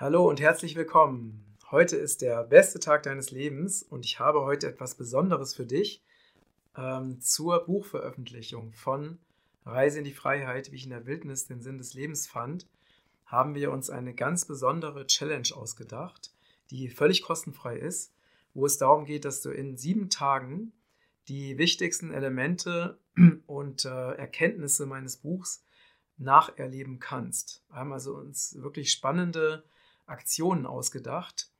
Hallo und herzlich willkommen. Heute ist der beste Tag deines Lebens und ich habe heute etwas Besonderes für dich ähm, zur Buchveröffentlichung von Reise in die Freiheit, wie ich in der Wildnis den Sinn des Lebens fand, haben wir uns eine ganz besondere Challenge ausgedacht, die völlig kostenfrei ist, wo es darum geht, dass du in sieben Tagen die wichtigsten Elemente und äh, Erkenntnisse meines Buchs nacherleben kannst. Wir haben also uns wirklich spannende Aktionen ausgedacht.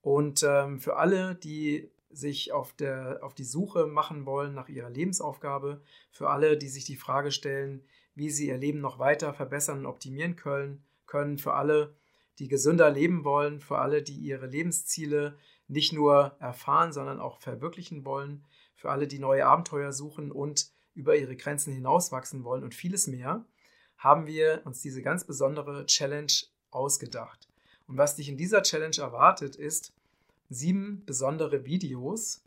Und ähm, für alle, die sich auf, der, auf die Suche machen wollen nach ihrer Lebensaufgabe, für alle, die sich die Frage stellen, wie sie ihr Leben noch weiter verbessern und optimieren können, können für alle, die gesünder leben wollen, für alle, die ihre Lebensziele nicht nur erfahren, sondern auch verwirklichen wollen, für alle, die neue Abenteuer suchen und über ihre Grenzen hinauswachsen wollen und vieles mehr, haben wir uns diese ganz besondere Challenge ausgedacht. Und was dich in dieser Challenge erwartet, ist sieben besondere Videos,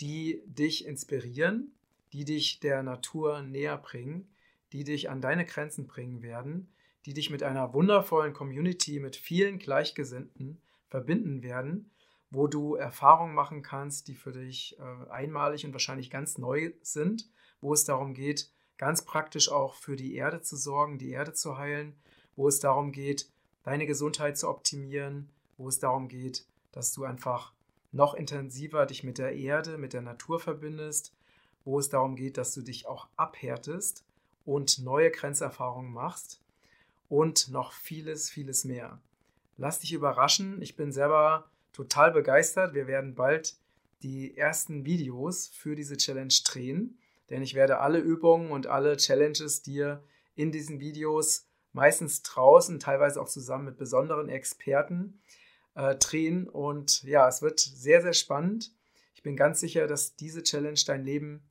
die dich inspirieren, die dich der Natur näher bringen, die dich an deine Grenzen bringen werden, die dich mit einer wundervollen Community, mit vielen Gleichgesinnten verbinden werden, wo du Erfahrungen machen kannst, die für dich äh, einmalig und wahrscheinlich ganz neu sind, wo es darum geht, ganz praktisch auch für die Erde zu sorgen, die Erde zu heilen, wo es darum geht, deine Gesundheit zu optimieren, wo es darum geht, dass du einfach noch intensiver dich mit der Erde, mit der Natur verbindest, wo es darum geht, dass du dich auch abhärtest und neue Grenzerfahrungen machst und noch vieles, vieles mehr. Lass dich überraschen. Ich bin selber total begeistert. Wir werden bald die ersten Videos für diese Challenge drehen, denn ich werde alle Übungen und alle Challenges dir in diesen Videos meistens draußen, teilweise auch zusammen mit besonderen Experten äh, drehen. Und ja, es wird sehr, sehr spannend. Ich bin ganz sicher, dass diese Challenge dein Leben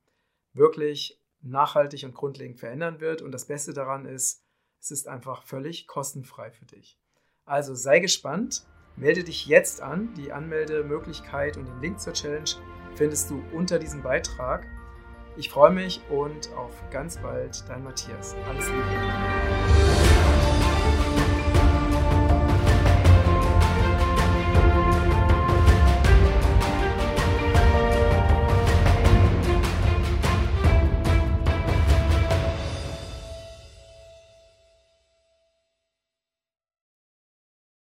wirklich nachhaltig und grundlegend verändern wird. Und das Beste daran ist, es ist einfach völlig kostenfrei für dich. Also sei gespannt, melde dich jetzt an. Die Anmeldemöglichkeit und den Link zur Challenge findest du unter diesem Beitrag. Ich freue mich und auf ganz bald, dein Matthias. Alles Liebe. Bye.